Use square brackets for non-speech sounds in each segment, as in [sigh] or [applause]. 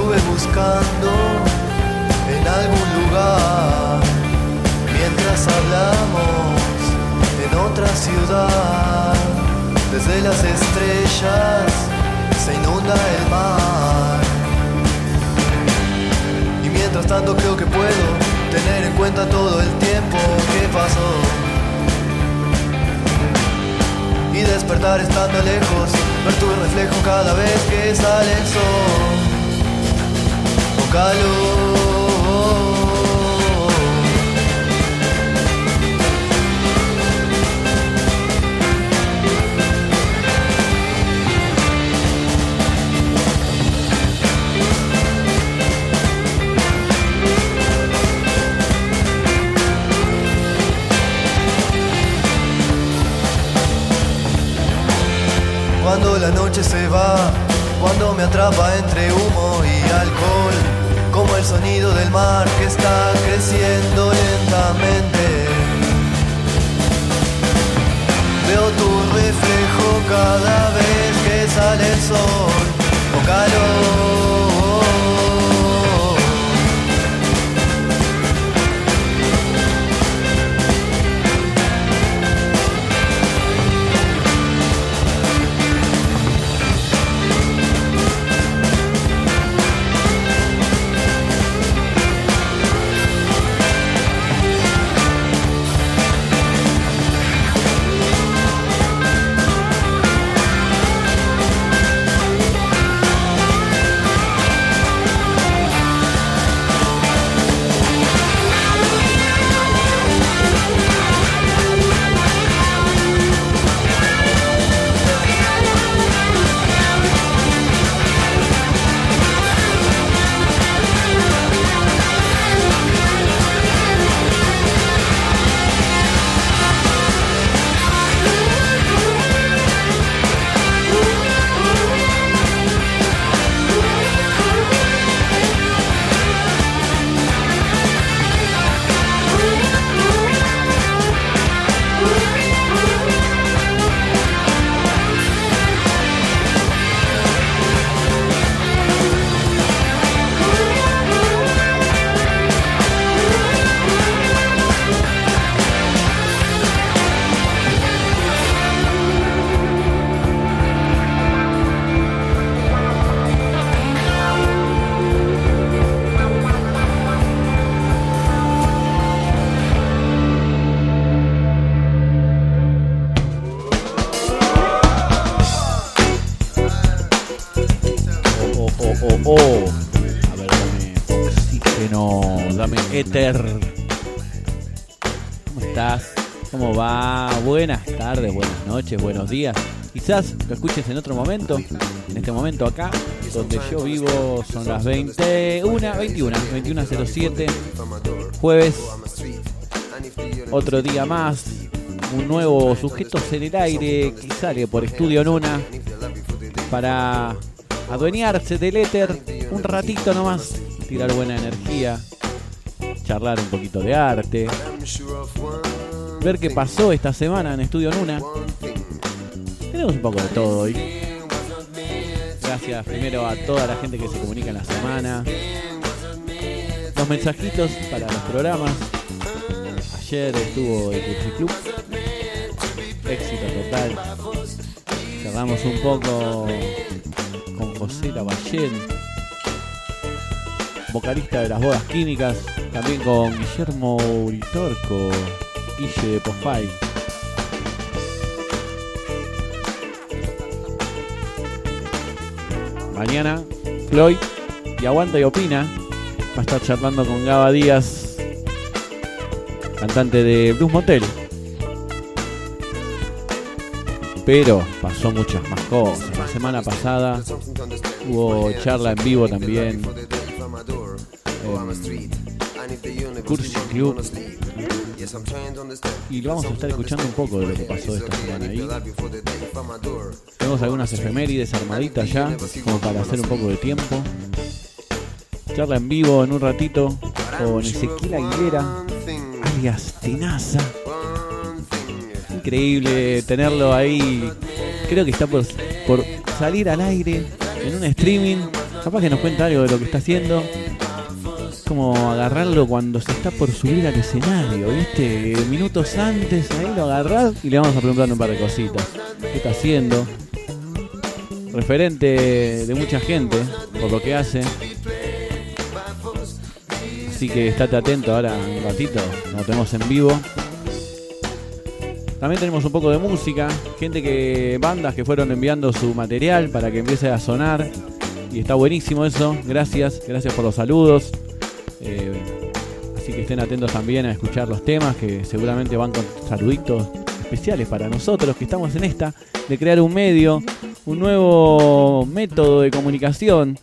estuve buscando en algún lugar mientras hablamos en otra ciudad. Desde las estrellas se inunda el mar. Y mientras tanto creo que puedo tener en cuenta todo el tiempo que pasó. Y despertar estando lejos, ver tu reflejo cada vez que sale el sol. Cuando la noche se va, cuando me atrapa entre humo y alcohol, el sonido del mar que está creciendo lentamente. Veo tu reflejo cada vez que sale el sol dame éter. ¿Cómo estás? ¿Cómo va? Buenas tardes, buenas noches, buenos días. Quizás lo escuches en otro momento. En este momento acá, donde yo vivo, son las 21, 21, 21.07. Jueves, otro día más. Un nuevo sujetos en el aire que sale por Estudio Nuna para adueñarse del éter un ratito nomás, tirar buena energía, charlar un poquito de arte, ver qué pasó esta semana en Estudio Nuna. Tenemos un poco de todo hoy. Gracias primero a toda la gente que se comunica en la semana. Los mensajitos para los programas. Ayer estuvo el Cursi Club. Éxito total. Cerramos un poco con José Lavallén, vocalista de las bodas químicas, también con Guillermo Uritorco, Guille de Pofay. Mañana, Floyd y Aguanta y Opina va a estar charlando con Gaba Díaz, cantante de Blues Motel. Pero pasó muchas más cosas. La semana pasada hubo charla en vivo también. En Cursi Club. Y lo vamos a estar escuchando un poco de lo que pasó esta semana ahí. Tenemos algunas efemérides armaditas ya, como para hacer un poco de tiempo. Charla en vivo en un ratito con Ezequiel Aguilera, alias Tenaza increíble tenerlo ahí creo que está por, por salir al aire en un streaming. Capaz que nos cuenta algo de lo que está haciendo. Como agarrarlo cuando se está por subir al escenario, ¿viste? Minutos antes, ahí lo agarrás y le vamos a preguntar un par de cositas. ¿Qué está haciendo? Referente de mucha gente por lo que hace. Así que estate atento ahora un ratito, lo tenemos en vivo. También tenemos un poco de música, gente que, bandas que fueron enviando su material para que empiece a sonar. Y está buenísimo eso. Gracias, gracias por los saludos. Eh, así que estén atentos también a escuchar los temas que seguramente van con saluditos especiales para nosotros que estamos en esta de crear un medio, un nuevo método de comunicación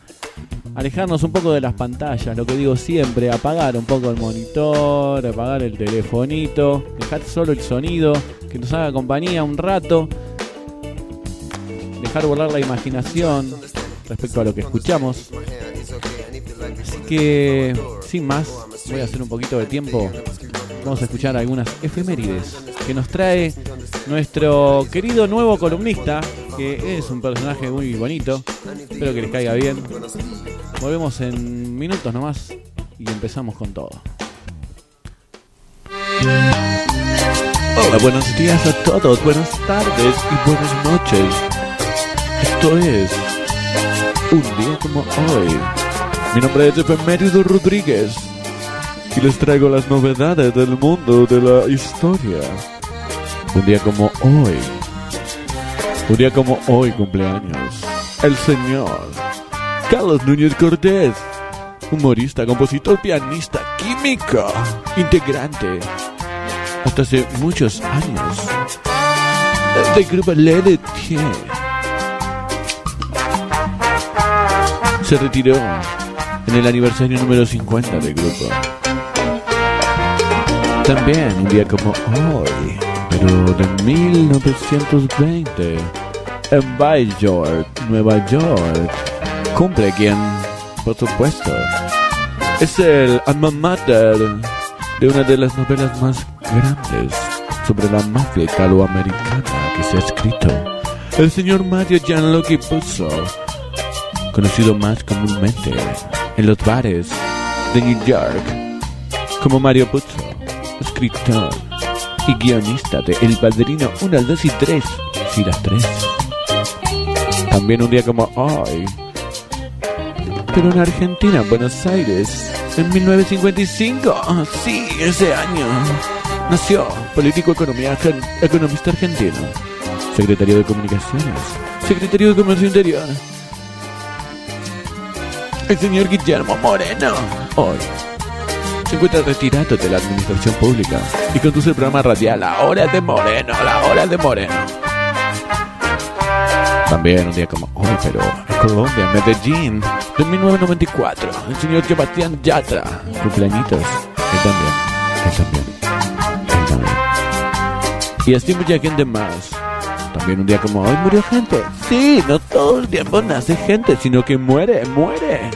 alejarnos un poco de las pantallas, lo que digo siempre, apagar un poco el monitor, apagar el telefonito, dejar solo el sonido, que nos haga compañía un rato, dejar volar la imaginación respecto a lo que escuchamos. Así que, sin más, voy a hacer un poquito de tiempo. Vamos a escuchar algunas efemérides que nos trae nuestro querido nuevo columnista, que es un personaje muy bonito. Espero que les caiga bien. Volvemos en minutos nomás y empezamos con todo. Hola, buenos días a todos, buenas tardes y buenas noches. Esto es un día como hoy. Mi nombre es Efemérido Rodríguez y les traigo las novedades del mundo de la historia. Un día como hoy. Un día como hoy cumpleaños. El señor Carlos Núñez Cortés, humorista, compositor, pianista, químico, integrante, hasta hace muchos años, del grupo Let Se retiró en el aniversario número 50 del grupo. También un día como hoy, pero de 1920, en York, Nueva York, cumple quien, por supuesto, es el alma mater de una de las novelas más grandes sobre la mafia italoamericana que se ha escrito. El señor Mario Gianluca Puzo, conocido más comúnmente en los bares de New York como Mario Puzo, escritor y guionista de El Padrino 1, 2 y 3, y las 3. También un día como hoy, pero en Argentina, Buenos Aires, en 1955. Ah, sí, ese año. Nació político economía, economista argentino, secretario de Comunicaciones, secretario de Comercio Interior. El señor Guillermo Moreno. Hoy se encuentra retirado de la administración pública y conduce el programa radial La Hora de Moreno, La Hora de Moreno. También un día como hoy, pero en Colombia, Medellín, de 1994, el señor Sebastián Yatra, cumpleañitos, él también, él también, él también. Y así mucha gente más. También un día como hoy murió gente. Sí, no todo el tiempo nace gente, sino que muere, muere.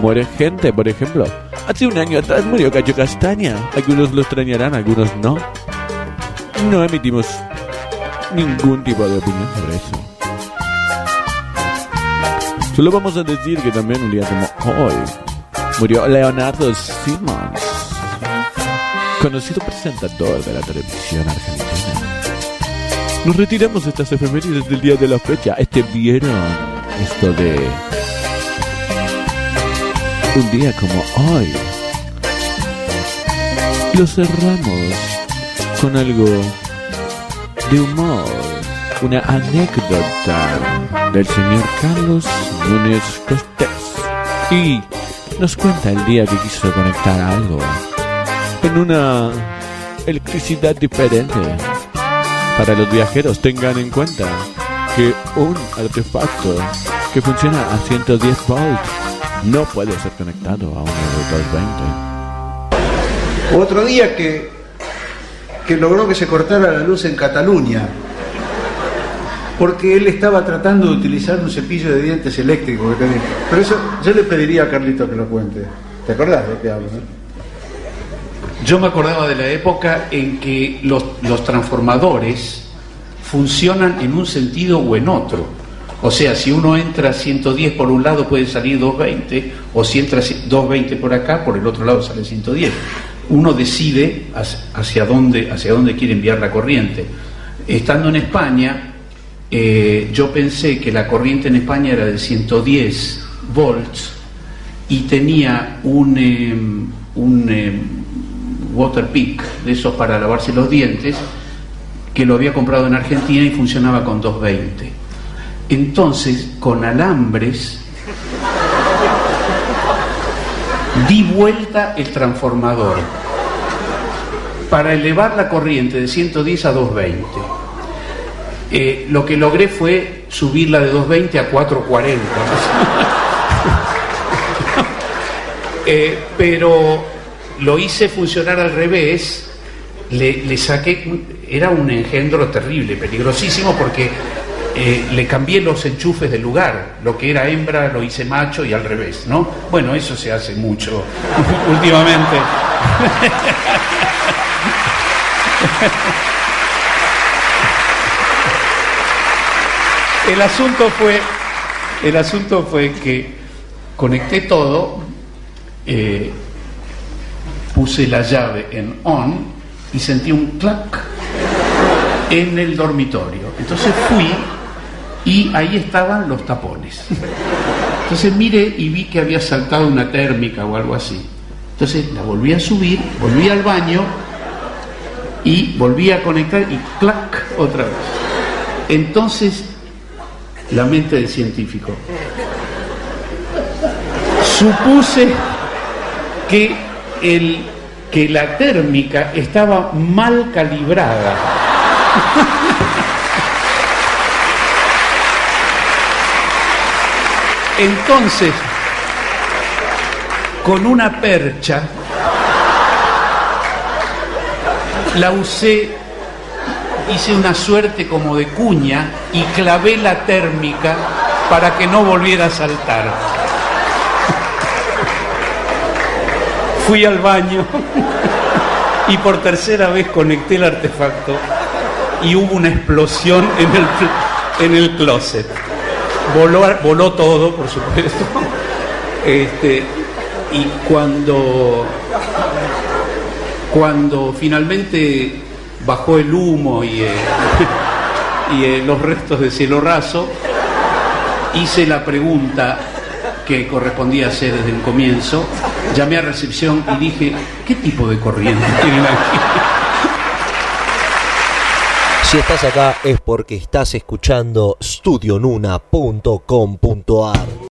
Muere gente, por ejemplo. Hace un año atrás murió Cacho Castaña. Algunos lo extrañarán, algunos no. No emitimos ningún tipo de opinión sobre eso. Solo vamos a decir que también un día como hoy murió Leonardo Simmons, conocido presentador de la televisión argentina. Nos retiramos de estas efemérides del día de la fecha. Este vieron esto de un día como hoy. Lo cerramos con algo de humor, una anécdota del señor Carlos Núñez Costés. Y nos cuenta el día que quiso conectar algo en una electricidad diferente. Para los viajeros tengan en cuenta que un artefacto que funciona a 110 volts no puede ser conectado a de 220. Otro día que, que logró que se cortara la luz en Cataluña porque él estaba tratando de utilizar un cepillo de dientes eléctrico que tenía. Pero eso yo le pediría a Carlito que lo cuente. ¿Te acordás de qué hablo? Yo me acordaba de la época en que los, transformadores funcionan en un sentido o en otro. O sea, si uno entra 110 por un lado puede salir 220, o si entra 220 por acá, por el otro lado sale 110. Uno decide hacia dónde, hacia dónde quiere enviar la corriente. Estando en España, eh, yo pensé que la corriente en España era de 110 volts y tenía un, em, un em, water pick de esos para lavarse los dientes que lo había comprado en Argentina y funcionaba con 220. Entonces, con alambres, di vuelta el transformador para elevar la corriente de 110 a 220. Eh, lo que logré fue subirla de 220 a 440. [laughs] Eh, pero lo hice funcionar al revés, le, saqué, era un engendro terrible, peligrosísimo, porque eh, le cambié los enchufes del lugar, lo que era hembra lo hice macho y al revés, ¿no? Bueno, eso se hace mucho [laughs] últimamente. [laughs] El asunto fue, el asunto fue que conecté todo, eh, puse la llave en on y sentí un clac en el dormitorio. Entonces fui y ahí estaban los tapones. Entonces miré y vi que había saltado una térmica o algo así. Entonces la volví a subir, volví al baño y volví a conectar y clac otra vez. Entonces la mente del científico. Supuse que, el, que la térmica estaba mal calibrada. Entonces, con una percha, la usé hice una suerte como de cuña y clavé la térmica para que no volviera a saltar. Fui al baño y por tercera vez conecté el artefacto y hubo una explosión en el, en el closet. Voló, voló todo, por supuesto. Este, y cuando, cuando finalmente bajó el humo y, eh, y eh, los restos de cielo raso, hice la pregunta que correspondía hacer desde el comienzo, llamé a recepción y dije, ¿qué tipo de corriente [laughs] tienen aquí? Si estás acá es porque estás escuchando studionuna.com.ar.